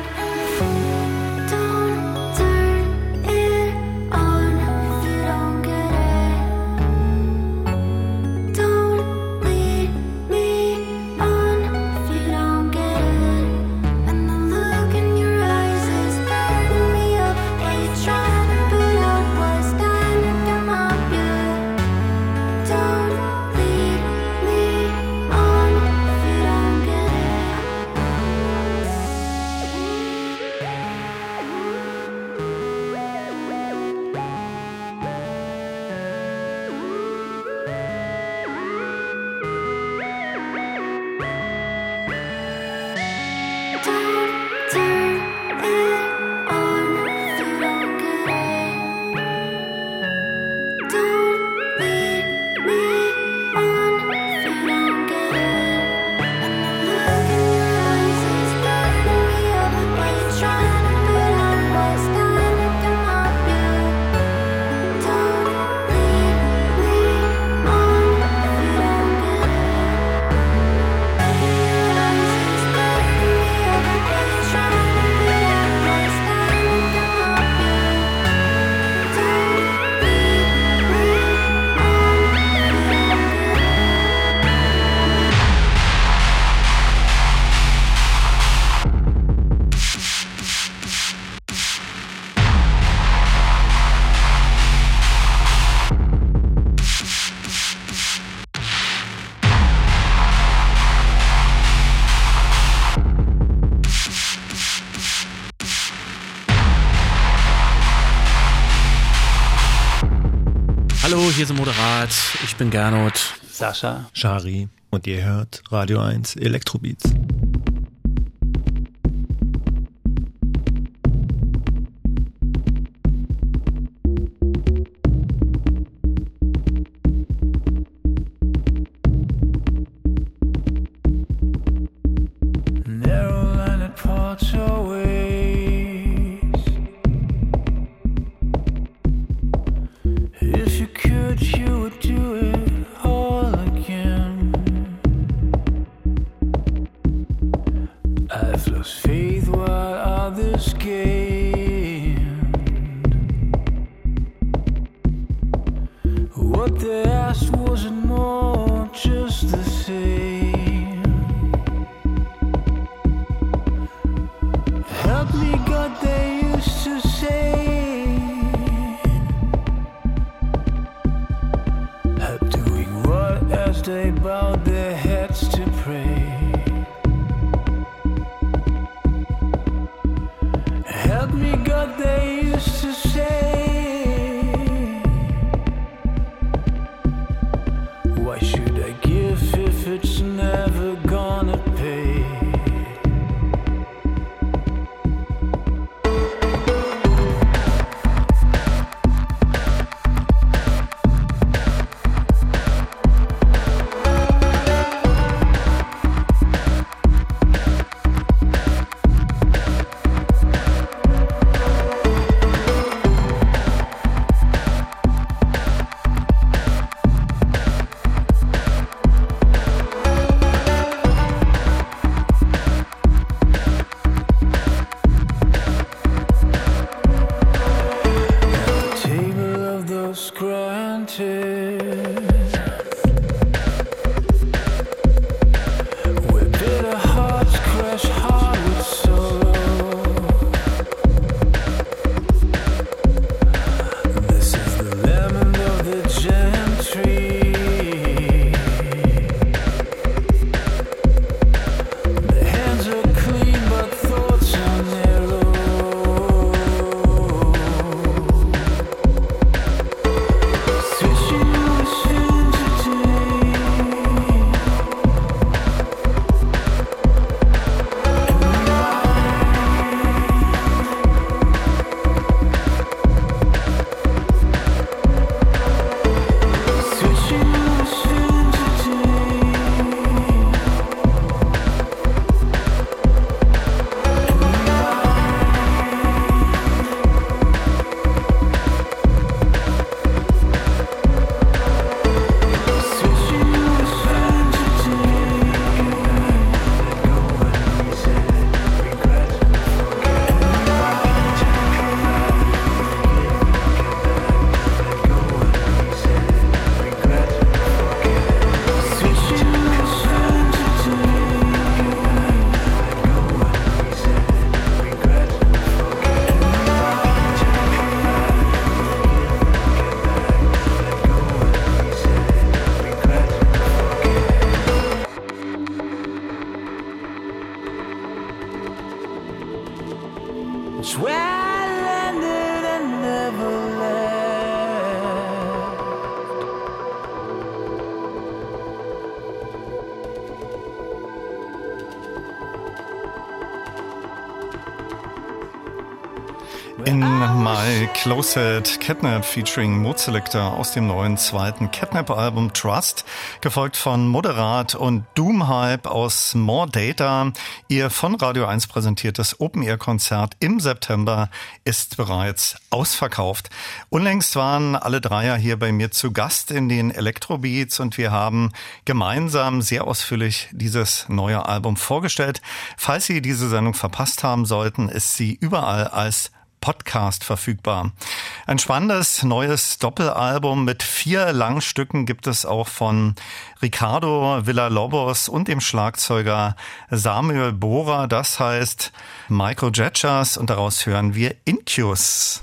Moderat. Ich bin Gernot. Sascha. Shari. Und ihr hört Radio 1 Elektrobeats. Closet Catnap featuring Mood aus dem neuen zweiten Catnap-Album Trust, gefolgt von Moderat und Doom aus More Data. Ihr von Radio 1 präsentiertes Open-Air-Konzert im September ist bereits ausverkauft. Unlängst waren alle Dreier hier bei mir zu Gast in den Electrobeats und wir haben gemeinsam sehr ausführlich dieses neue Album vorgestellt. Falls Sie diese Sendung verpasst haben sollten, ist sie überall als Podcast verfügbar. Ein spannendes neues Doppelalbum mit vier Langstücken gibt es auch von Ricardo Villalobos und dem Schlagzeuger Samuel Bohrer. Das heißt Michael Jetchers und daraus hören wir Incus.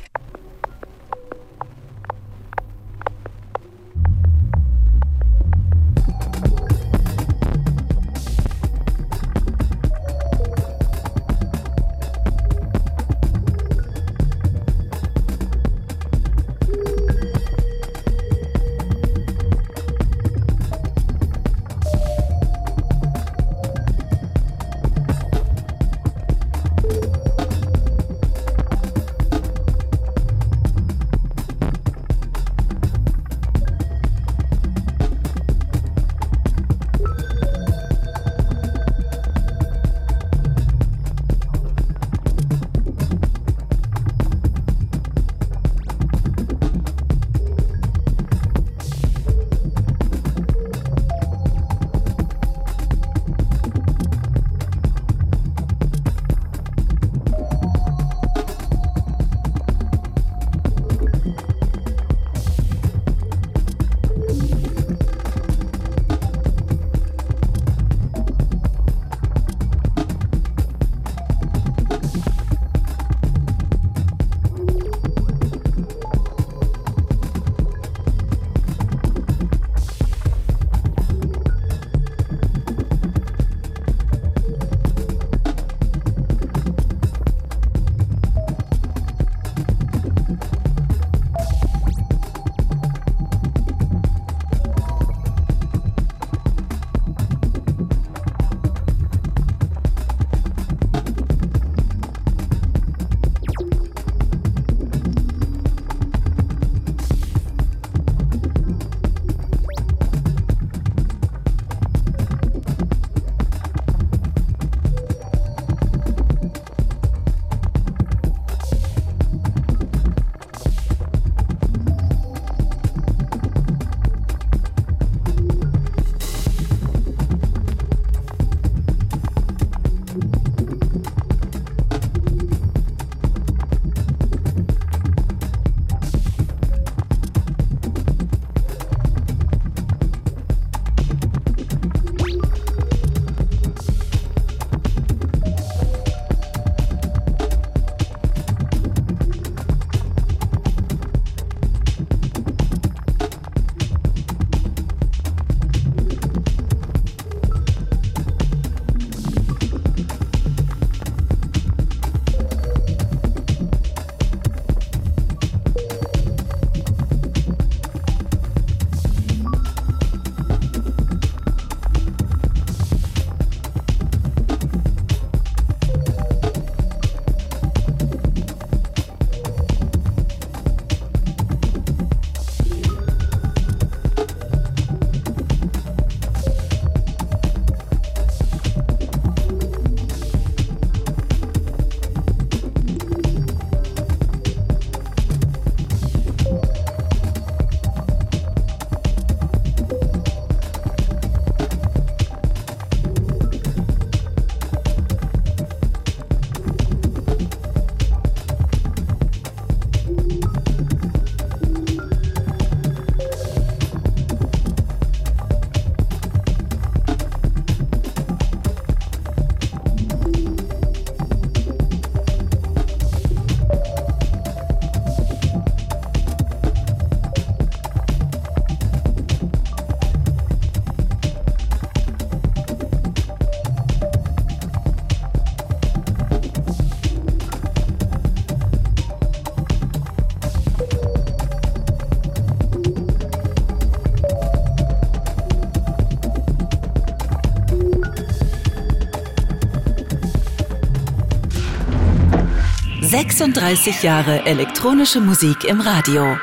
36 Jahre elektronische Musik im Radio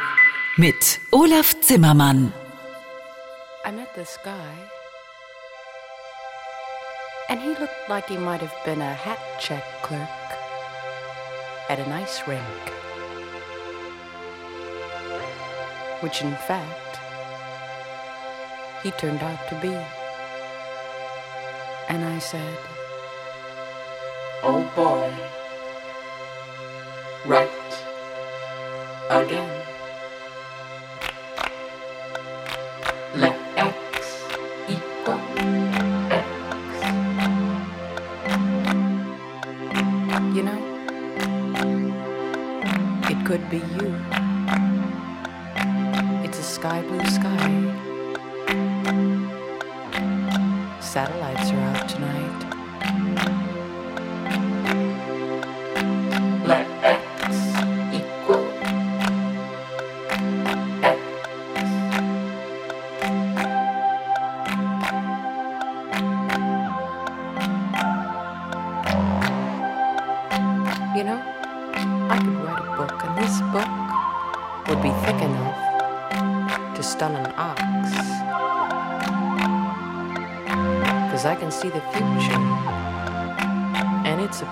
mit Olaf Zimmermann. I met this guy and he looked like he might have been a hat check clerk at an ice rink. Which in fact he turned out to be. And I said, Oh boy, again. Let X equal X. You know, it could be you.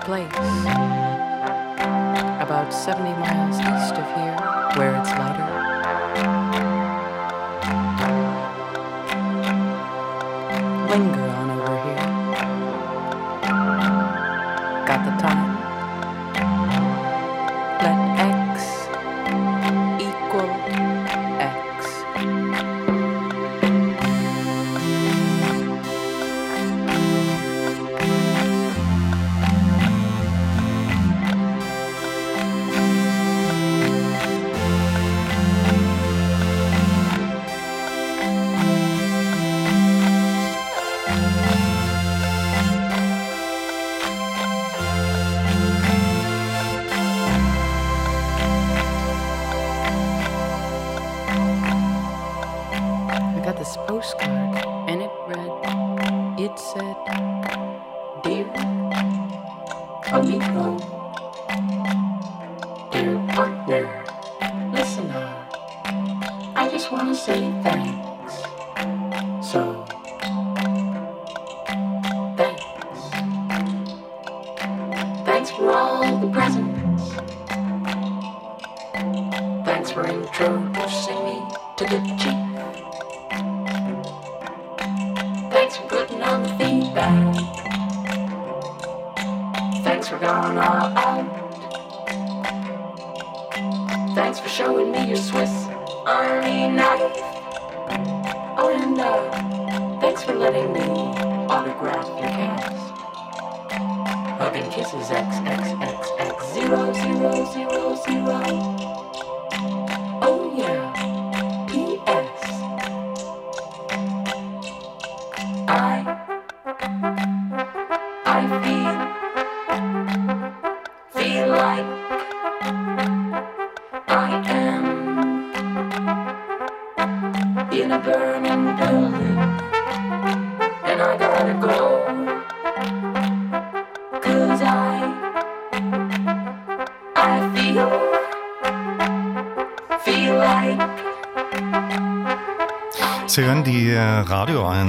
Place about 70 miles east of here where it's lighter.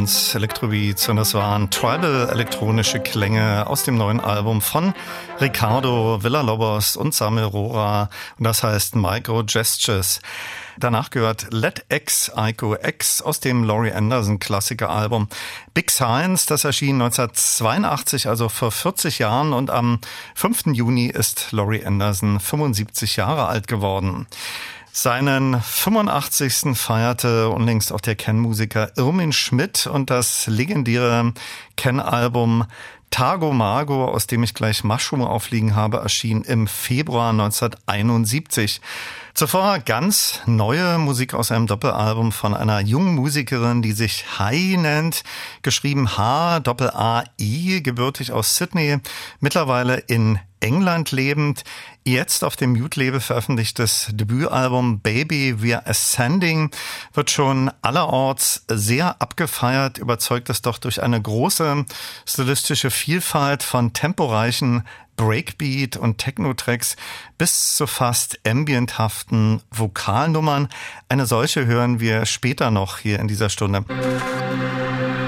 1 Electrobeats und das waren Tribal elektronische Klänge aus dem neuen Album von Ricardo Villalobos und Samuel Rora und das heißt Micro Gestures. Danach gehört Let X Ico X aus dem Laurie Anderson Klassikeralbum Big Science, das erschien 1982, also vor 40 Jahren und am 5. Juni ist Laurie Anderson 75 Jahre alt geworden. Seinen 85. feierte unlängst auch der Ken-Musiker Irmin Schmidt und das legendäre Ken-Album Tago Mago, aus dem ich gleich Mushroom aufliegen habe, erschien im Februar 1971. Zuvor ganz neue Musik aus einem Doppelalbum von einer jungen Musikerin, die sich Hai nennt, geschrieben H-A-I, gebürtig aus Sydney, mittlerweile in England lebend, jetzt auf dem Mute-Label veröffentlichtes Debütalbum Baby We're Ascending wird schon allerorts sehr abgefeiert, überzeugt es doch durch eine große stilistische Vielfalt von temporeichen Breakbeat und Techno-Tracks bis zu fast ambienthaften Vokalnummern. Eine solche hören wir später noch hier in dieser Stunde. Come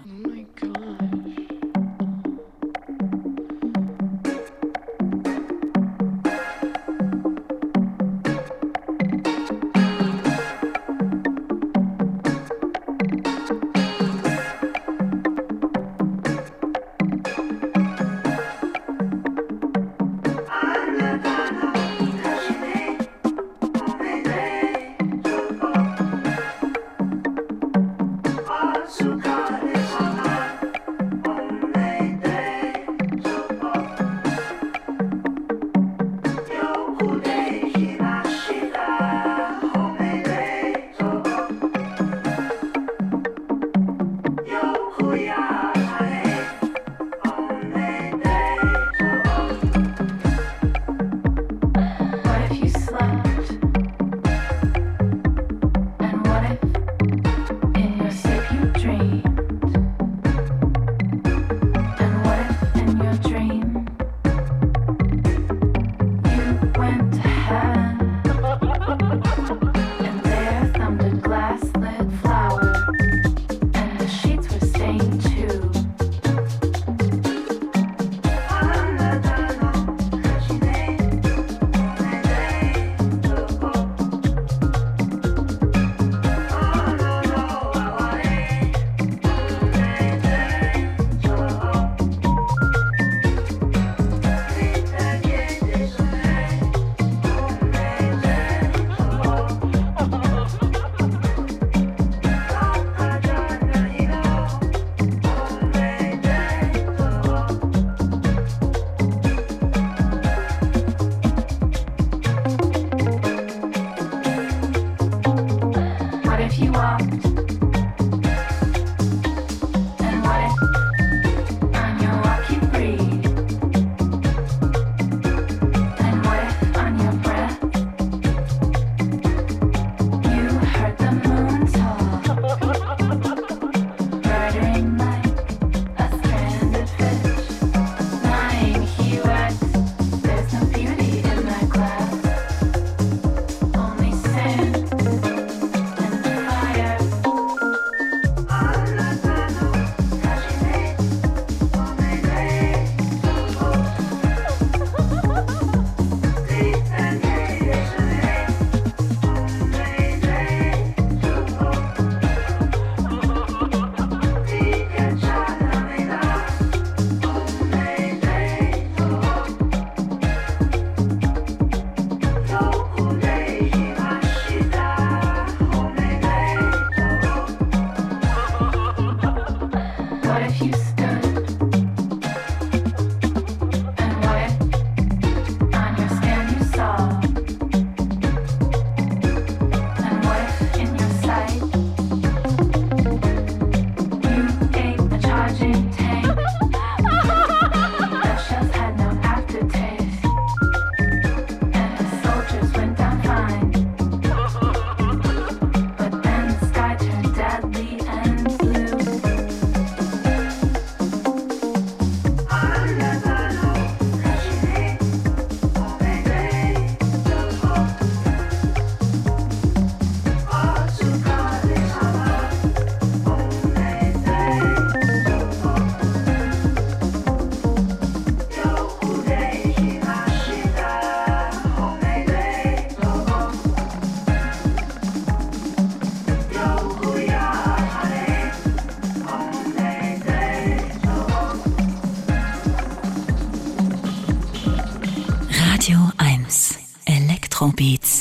Beats.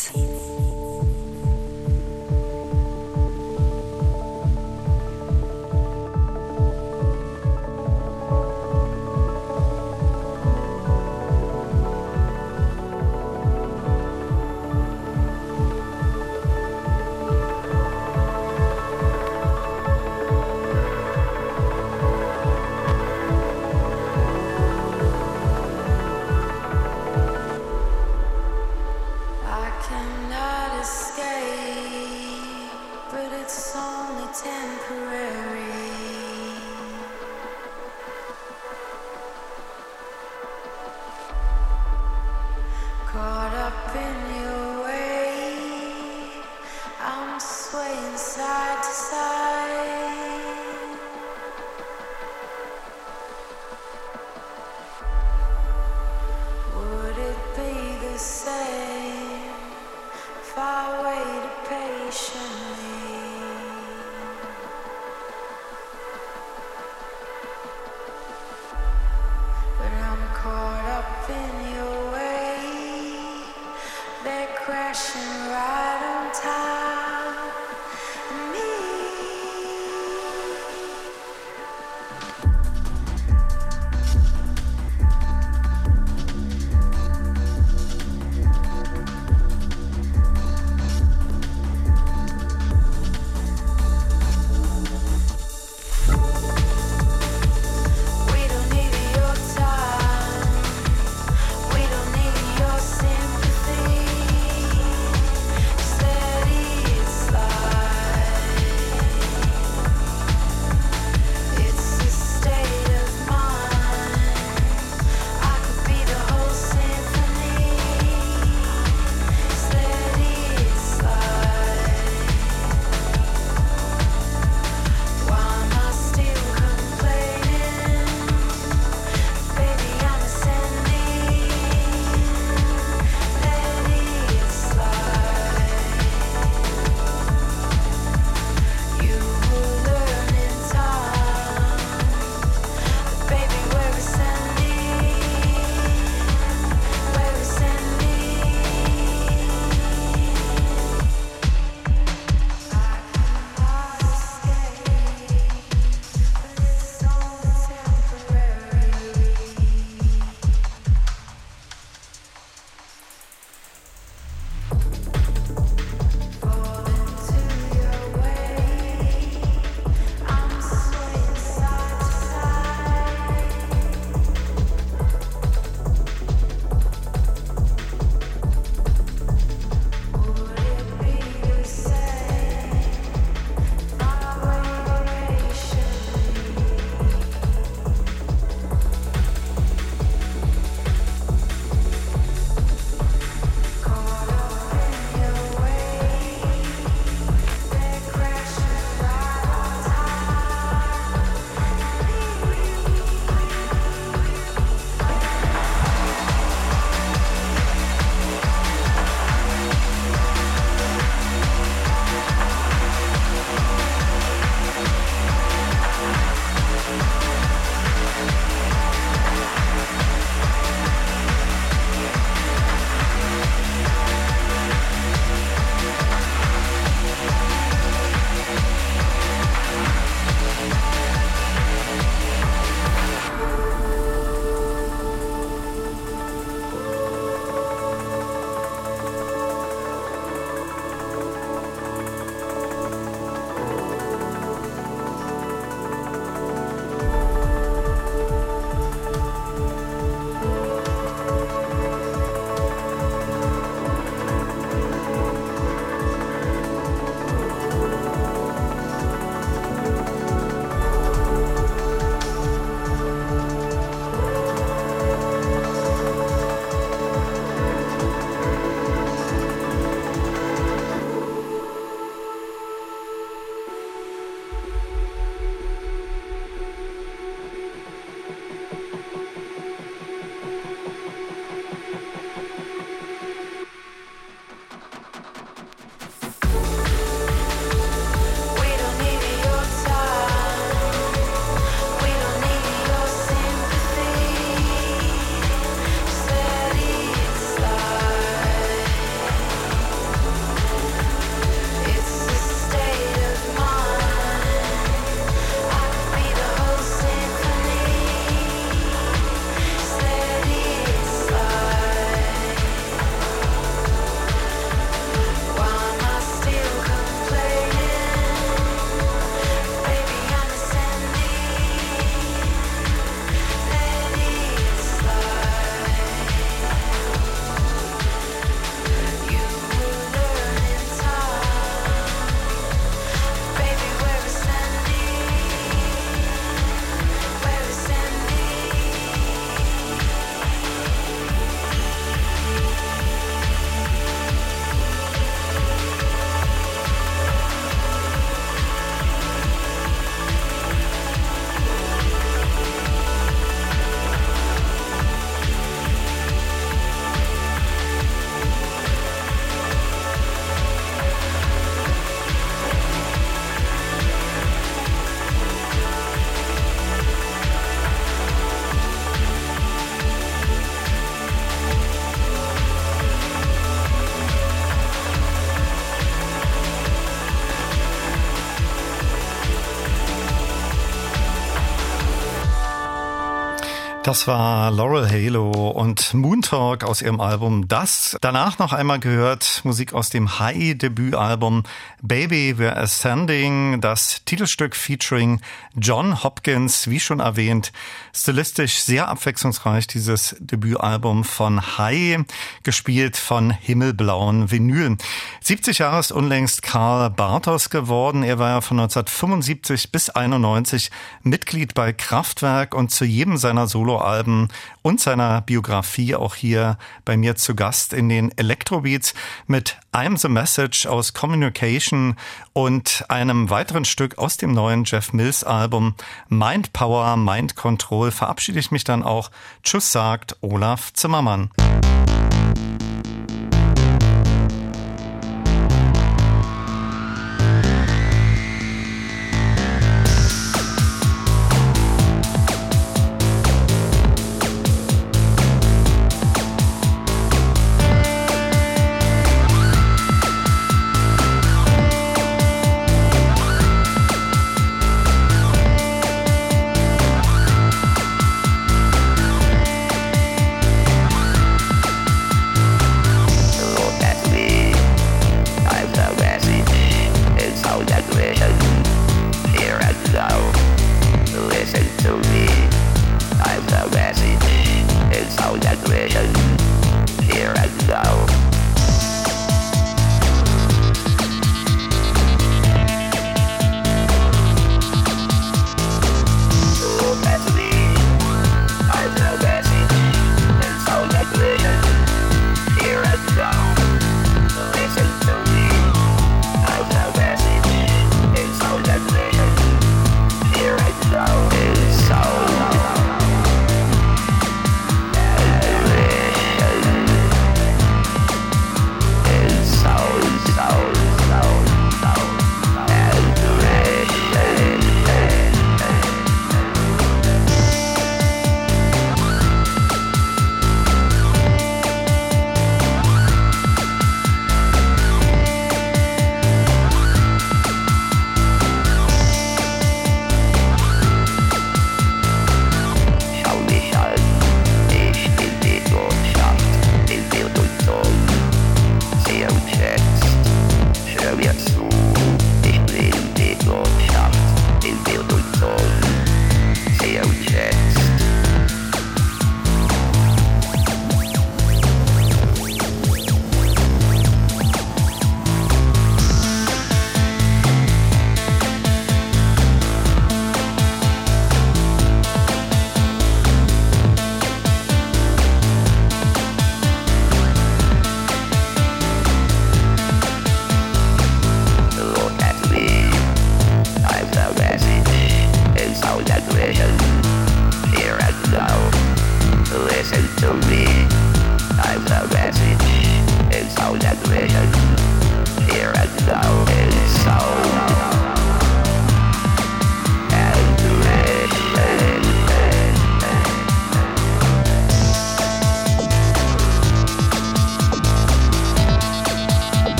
Das war Laurel Halo und Moon Talk aus ihrem Album Das. Danach noch einmal gehört Musik aus dem High-Debütalbum Baby We're Ascending, das Titelstück featuring John Hopkins, wie schon erwähnt, stilistisch sehr abwechslungsreich dieses Debütalbum von High, gespielt von himmelblauen Vinyl. 70 Jahre ist unlängst Karl Bartos geworden. Er war ja von 1975 bis 91 Mitglied bei Kraftwerk und zu jedem seiner Solo Soloalben und seiner Biografie auch hier bei mir zu Gast in den Electrobeats mit I'm the Message aus Communication und einem weiteren Stück aus dem neuen Jeff Mills Album Mind Power, Mind Control verabschiede ich mich dann auch. Tschüss sagt Olaf Zimmermann.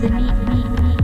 Beneath me.